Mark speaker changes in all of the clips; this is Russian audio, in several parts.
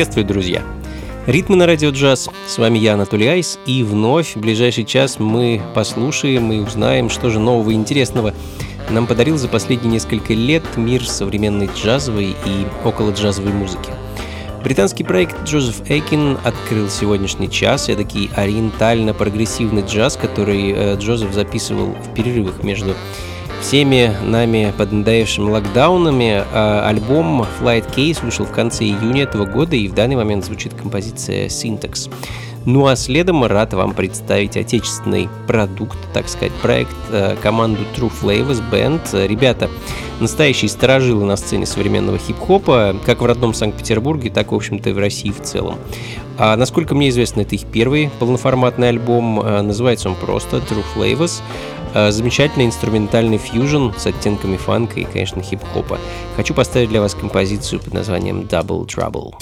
Speaker 1: Приветствую, друзья! Ритмы на радио джаз. С вами я, Анатолий Айс, и вновь в ближайший час мы послушаем и узнаем, что же нового и интересного нам подарил за последние несколько лет мир современной джазовой и около джазовой музыки. Британский проект Джозеф Эйкин открыл сегодняшний час, эдакий ориентально-прогрессивный джаз, который э, Джозеф записывал в перерывах между всеми нами поднадоевшими локдаунами. А, альбом Flight Case вышел в конце июня этого года, и в данный момент звучит композиция Syntax. Ну а следом рад вам представить отечественный продукт, так сказать, проект, э, команду True Flavors Band. Ребята, настоящие сторожилы на сцене современного хип-хопа, как в родном Санкт-Петербурге, так, в общем-то, и в России в целом. А, насколько мне известно, это их первый полноформатный альбом, э, называется он просто True Flavors. Э, замечательный инструментальный фьюжн с оттенками фанка и, конечно, хип-хопа. Хочу поставить для вас композицию под названием Double Trouble.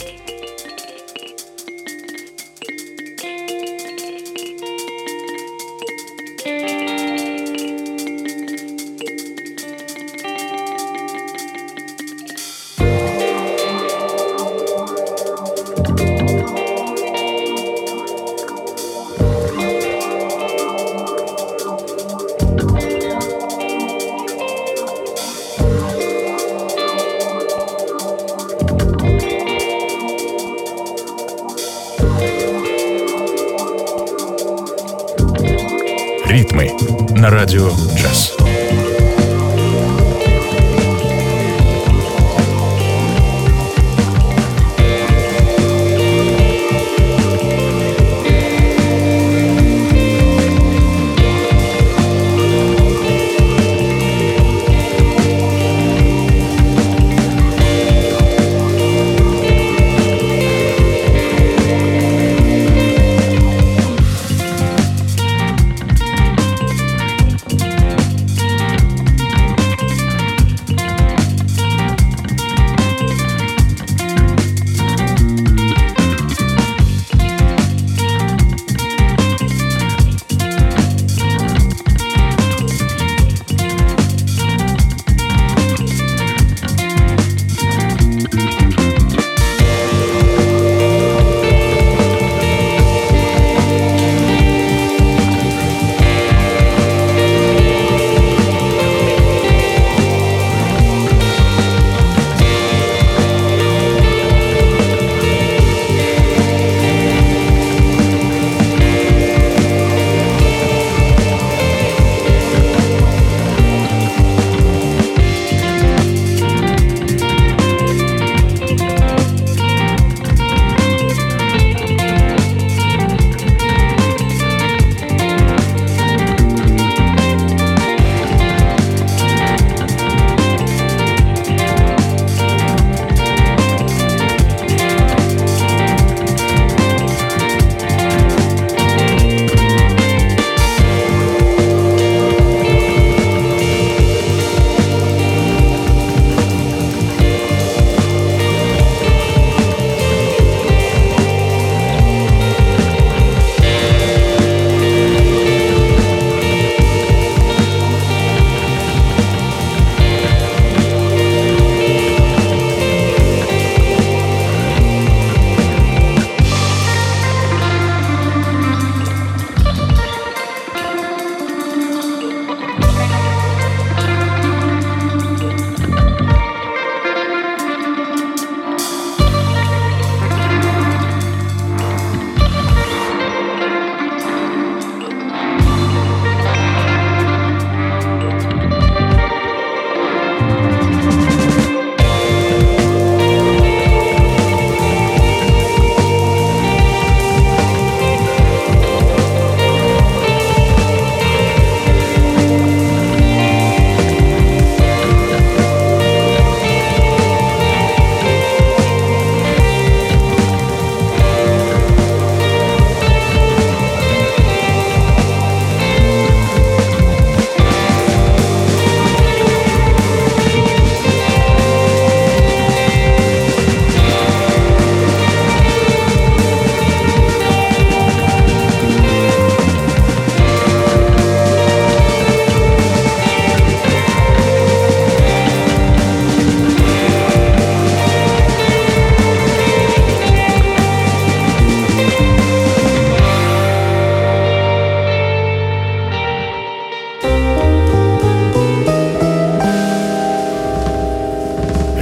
Speaker 1: радио «Джаз».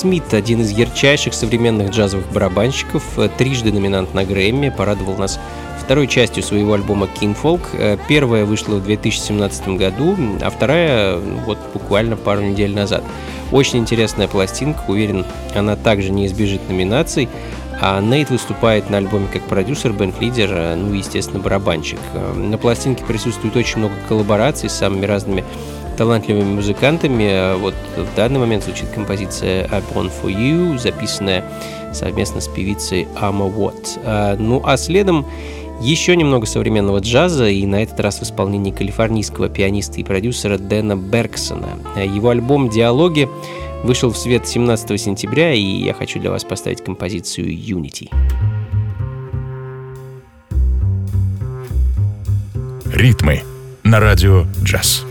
Speaker 1: Смит, один из ярчайших современных джазовых барабанщиков, э, трижды номинант на Грэмми, порадовал нас второй частью своего альбома King Folk. Э, первая вышла в 2017 году, а вторая вот буквально пару недель назад. Очень интересная пластинка, уверен, она также не избежит номинаций. А Нейт выступает на альбоме как продюсер, бенд-лидер, э, ну и, естественно, барабанщик. На пластинке присутствует очень много коллабораций с самыми разными талантливыми музыкантами. Вот в данный момент звучит композиция «I Born For You», записанная совместно с певицей Ама. А, ну а следом еще немного современного джаза, и на этот раз в исполнении калифорнийского пианиста и продюсера Дэна Бергсона. Его альбом «Диалоги» вышел в свет 17 сентября, и я хочу для вас поставить композицию «Unity».
Speaker 2: Ритмы на радио «Джаз».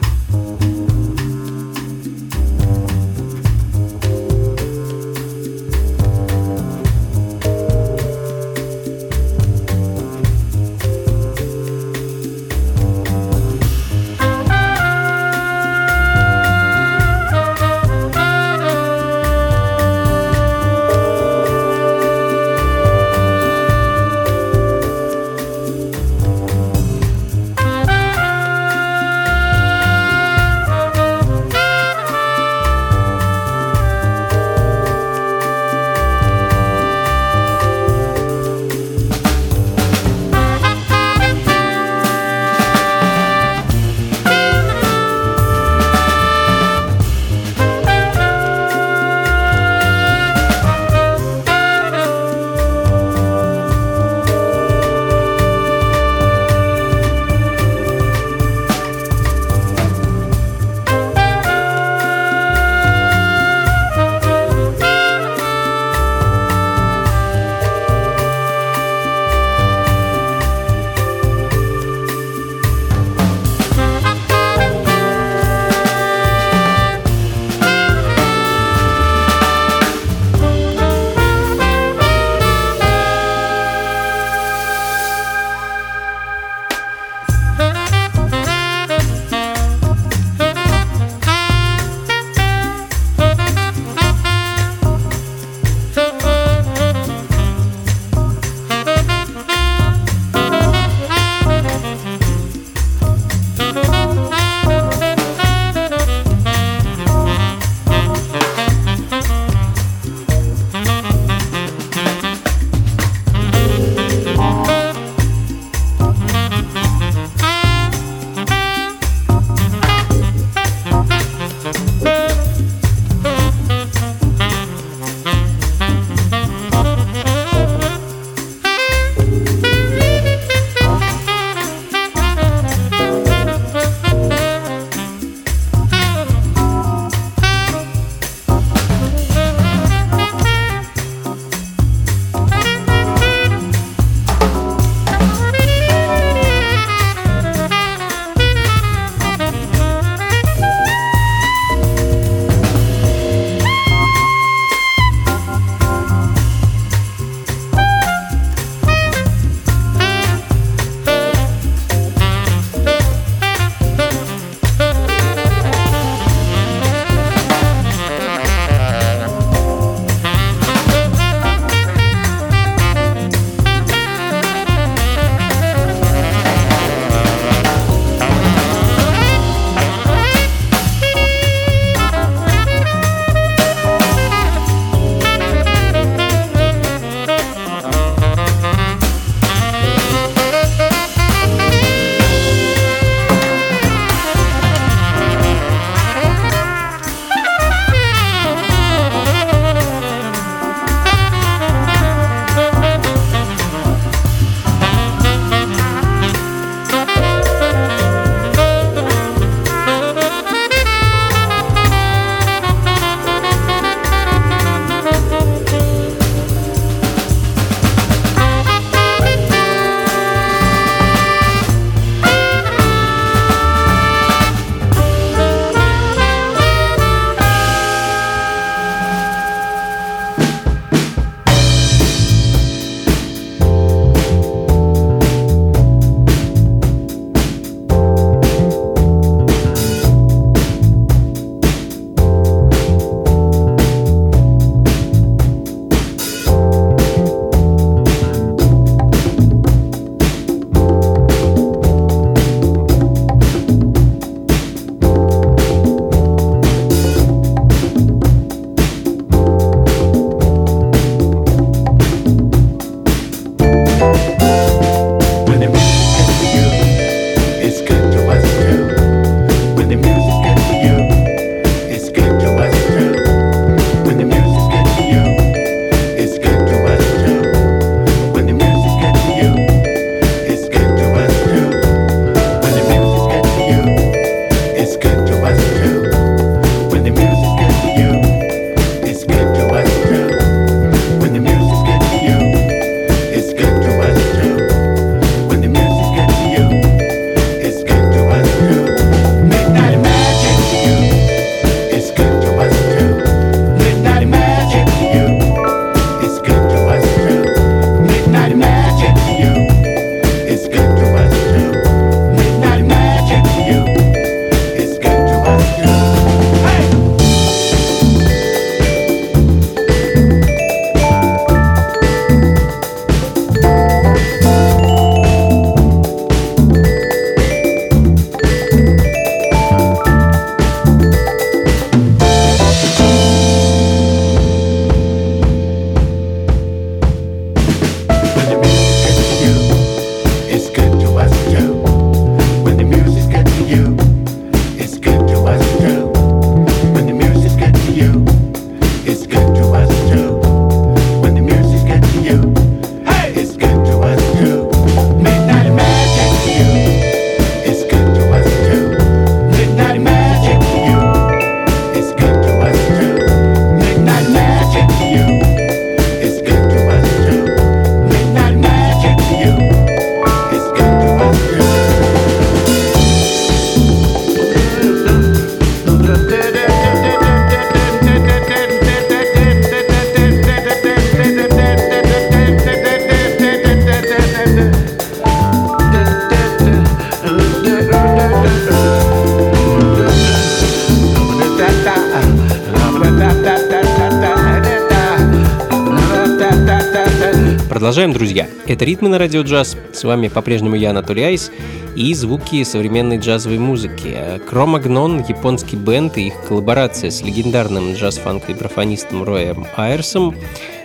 Speaker 1: Это «Ритмы на радио джаз». С вами по-прежнему я, Анатолий Айс, и звуки современной джазовой музыки. Кромагнон, японский бенд и их коллаборация с легендарным джаз-фанк-вибрафонистом Роем Айрсом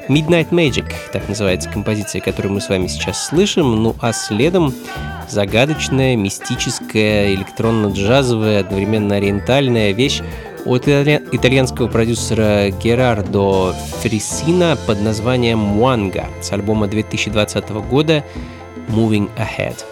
Speaker 1: Midnight Magic, так называется композиция, которую мы с вами сейчас слышим, ну а следом загадочная, мистическая, электронно-джазовая, одновременно ориентальная вещь от итальянского продюсера Герардо Фрисина под названием «Муанга» с альбома 2020 года «Moving Ahead».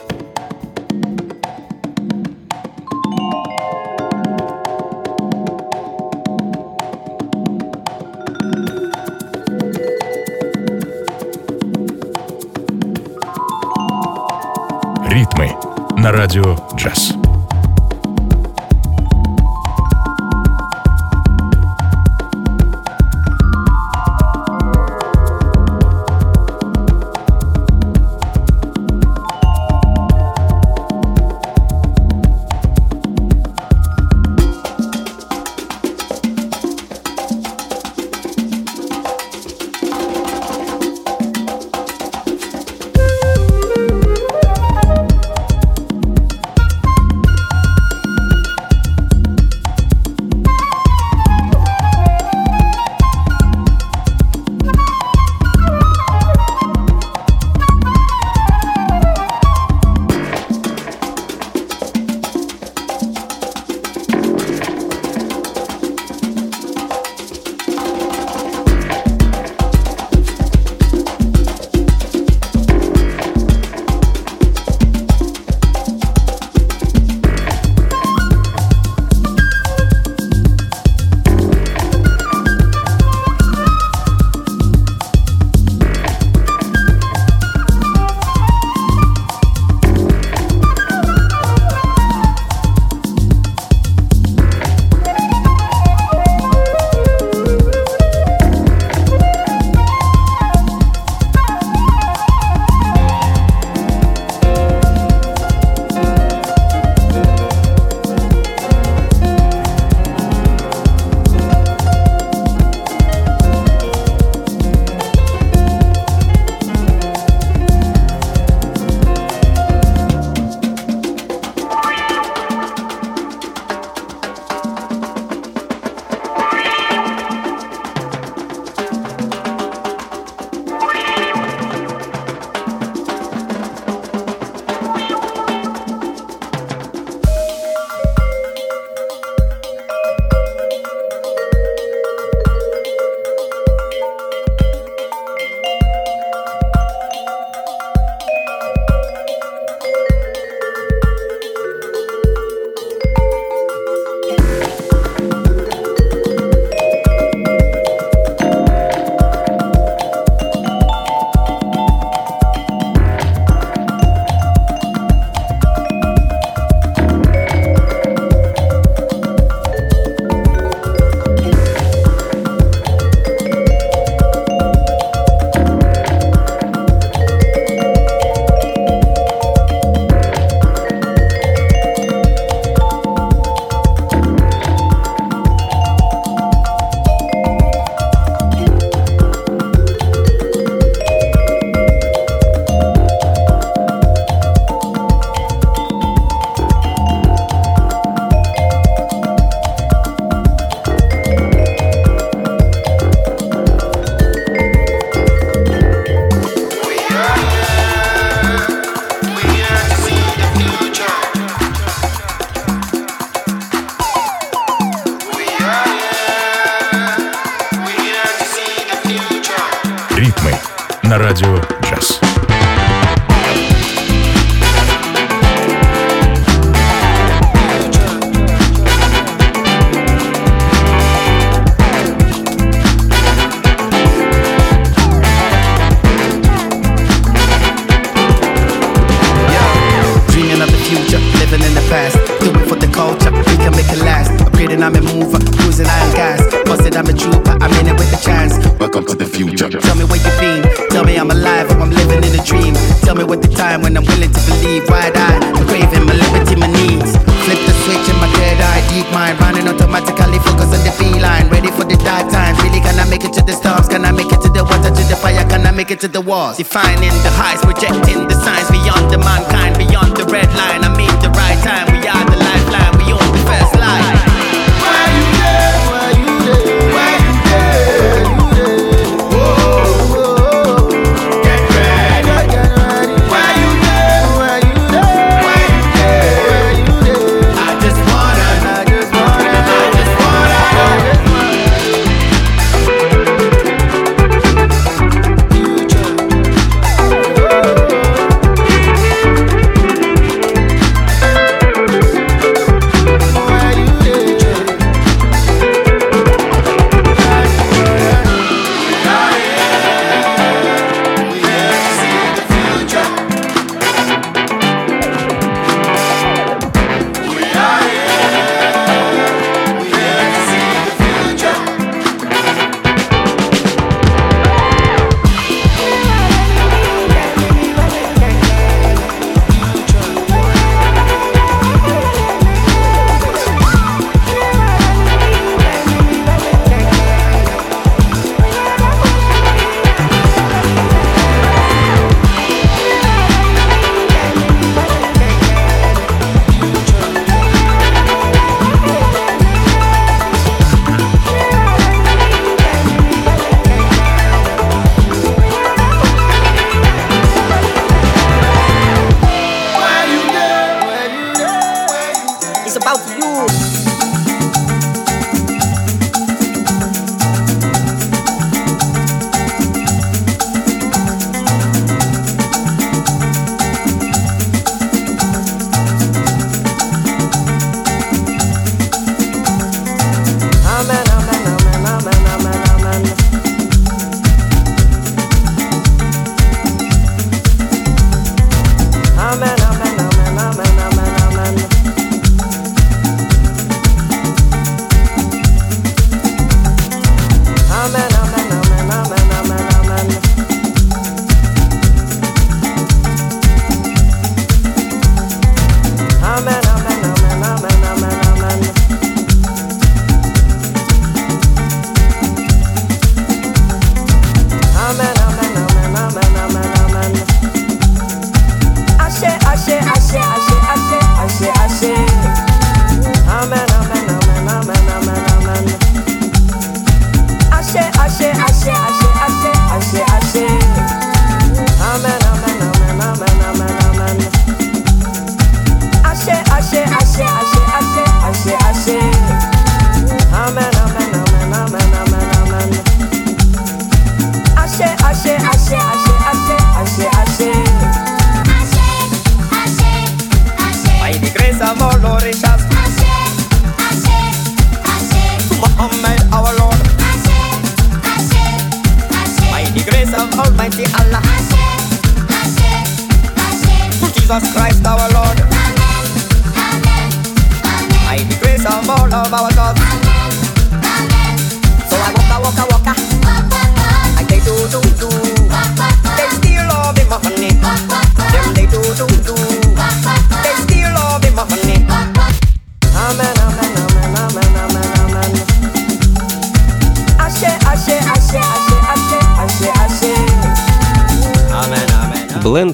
Speaker 3: Ритмы на радио «Джаз».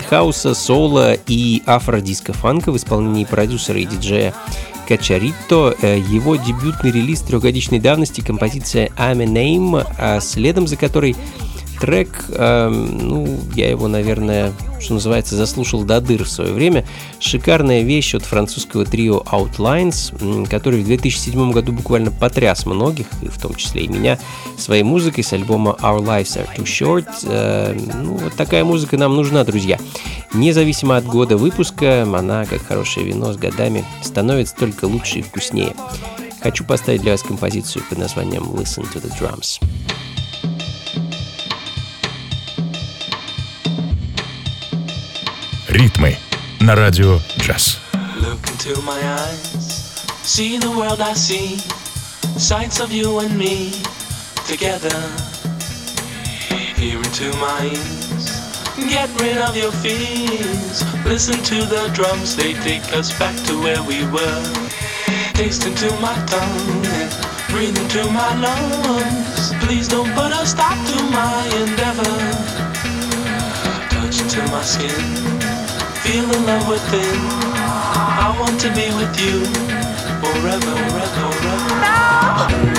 Speaker 1: Хауса, соло и афродиско-фанка в исполнении продюсера и диджея Качарито. Э, его дебютный релиз трехгодичной давности композиция I'm a Name, а следом за которой трек, э, ну, я его, наверное, что называется, заслушал до дыр в свое время. Шикарная вещь от французского трио Outlines, который в 2007 году буквально потряс многих, и в том числе и меня, своей музыкой с альбома Our Lives Are Too Short. Э, ну, вот такая музыка нам нужна, друзья. Независимо от года выпуска, она, как хорошее вино с годами, становится только лучше и вкуснее. Хочу поставить для вас композицию под названием Listen to the Drums.
Speaker 2: Ритмы на радио джаз.
Speaker 4: Look into my eyes, see the world I see, sights of you and me together. Hear into my ears, get rid of your fears. Listen to the drums, they take us back to where we were. Taste into my tongue and breathe into my lungs. Please don't put a stop to my endeavor. into my skin. Feel the love within. I want to be with you forever, forever, forever.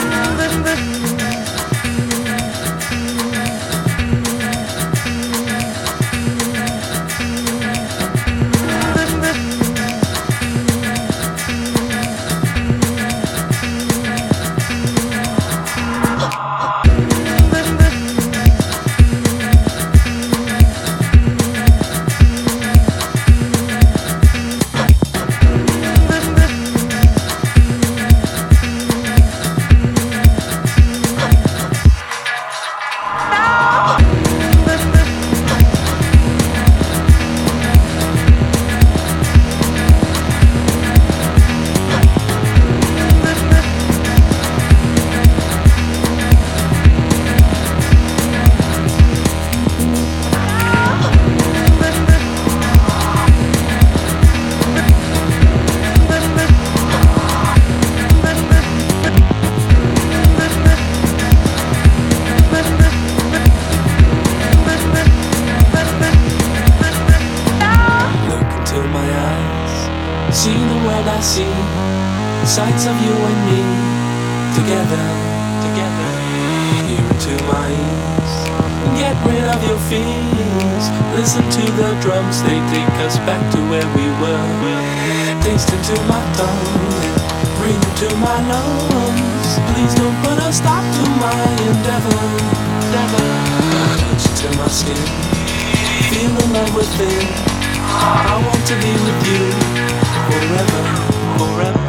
Speaker 4: Drums, they take us back to where we were. Taste into my tongue, breathe into my lungs. Please don't put a stop to my endeavor. endeavor. Touch into my skin, feel the love within. I want to be with you forever, forever.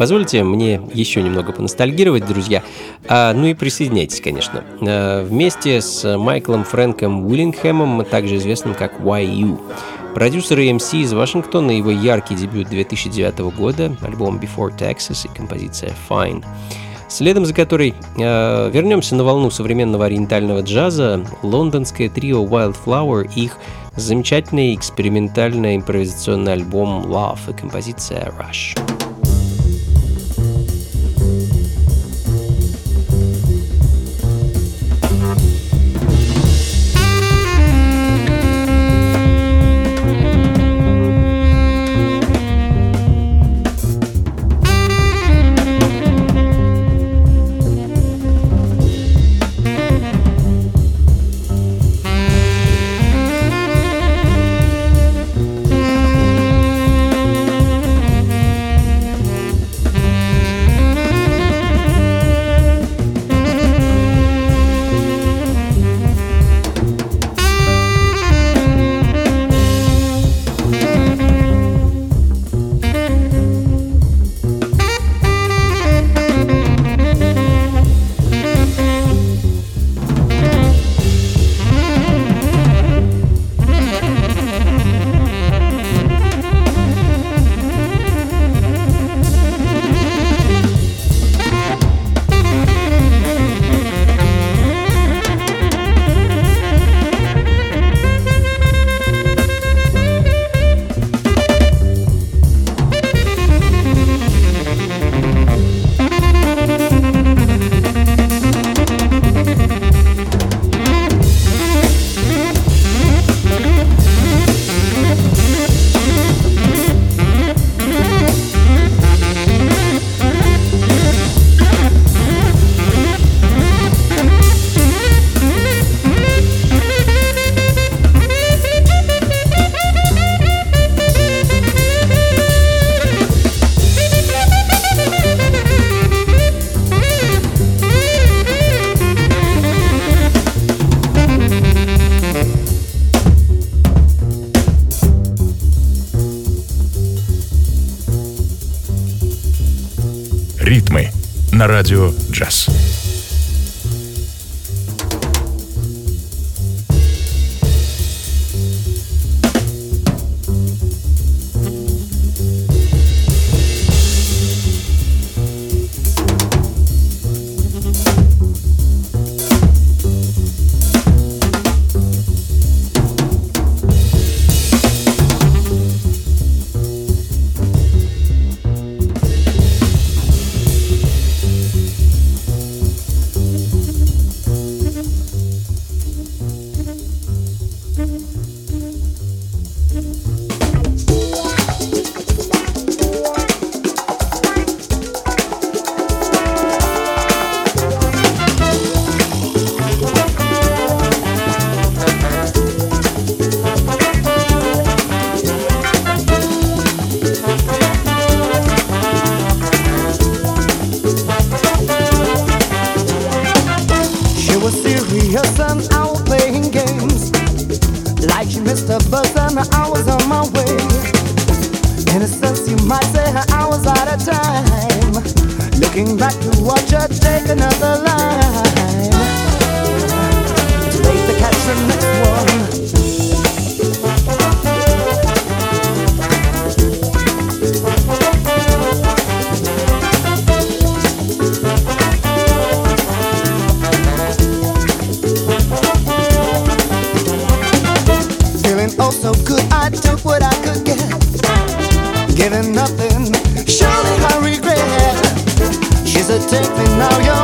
Speaker 1: Позвольте мне еще немного поностальгировать, друзья. А, ну и присоединяйтесь, конечно. А, вместе с Майклом Фрэнком Уиллингхэмом, также известным как YU. Продюсер AMC из Вашингтона, его яркий дебют 2009 года, альбом Before Texas и композиция Fine. Следом за которой э, вернемся на волну современного ориентального джаза, лондонское трио Wildflower и их замечательный экспериментальный импровизационный альбом Love и композиция Rush.
Speaker 5: Радио «Джаз».
Speaker 6: now you're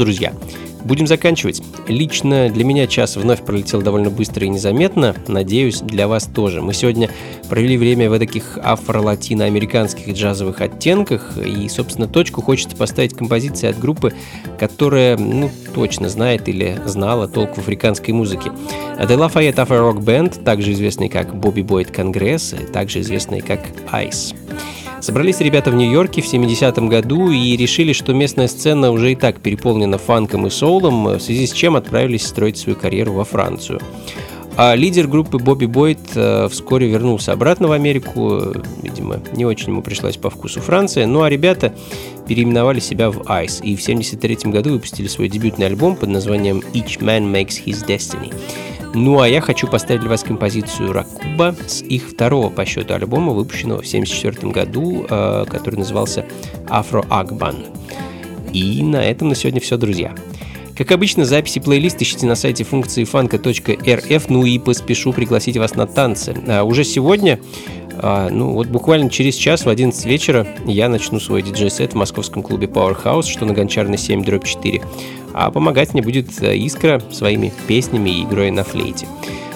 Speaker 1: Друзья, будем заканчивать. Лично для меня час вновь пролетел довольно быстро и незаметно. Надеюсь, для вас тоже. Мы сегодня провели время в таких афро-латиноамериканских джазовых оттенках. И, собственно, точку хочется поставить композиции от группы, которая, ну, точно знает или знала толк в африканской музыке. The Lafayette Afro Rock Band, также известный как Bobby Boyd Congress, также известный как Ice. Собрались ребята в Нью-Йорке в 70-м году и решили, что местная сцена уже и так переполнена фанком и соулом, в связи с чем отправились строить свою карьеру во Францию. А лидер группы Бобби Бойд э, вскоре вернулся обратно в Америку. Видимо, не очень ему пришлась по вкусу Франция. Ну а ребята переименовали себя в Ice и в 73 году выпустили свой дебютный альбом под названием Each Man Makes His Destiny. Ну а я хочу поставить для вас композицию Ракуба с их второго по счету альбома, выпущенного в 74 году, э, который назывался Afro Agban. И на этом на сегодня все, друзья. Как обычно, записи плейлист ищите на сайте функции фанка.рф, ну и поспешу пригласить вас на танцы. А уже сегодня, а, ну вот буквально через час в 11 вечера я начну свой диджей-сет в московском клубе Powerhouse, что на Гончарной 7 дробь 4. А помогать мне будет э, Искра своими песнями и игрой на флейте.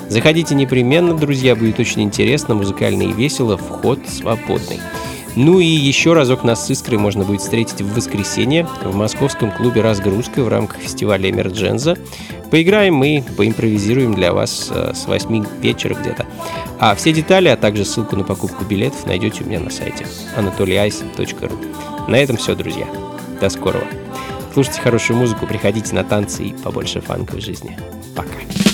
Speaker 1: Заходите непременно, друзья, будет очень интересно, музыкально и весело, вход свободный. Ну и еще разок нас с Искрой можно будет встретить в воскресенье в московском клубе «Разгрузка» в рамках фестиваля «Эмердженза». Поиграем мы, поимпровизируем для вас э, с 8 вечера где-то. А все детали, а также ссылку на покупку билетов найдете у меня на сайте anatolyice.ru. На этом все, друзья. До скорого. Слушайте хорошую музыку, приходите на танцы и побольше фанковой жизни. Пока.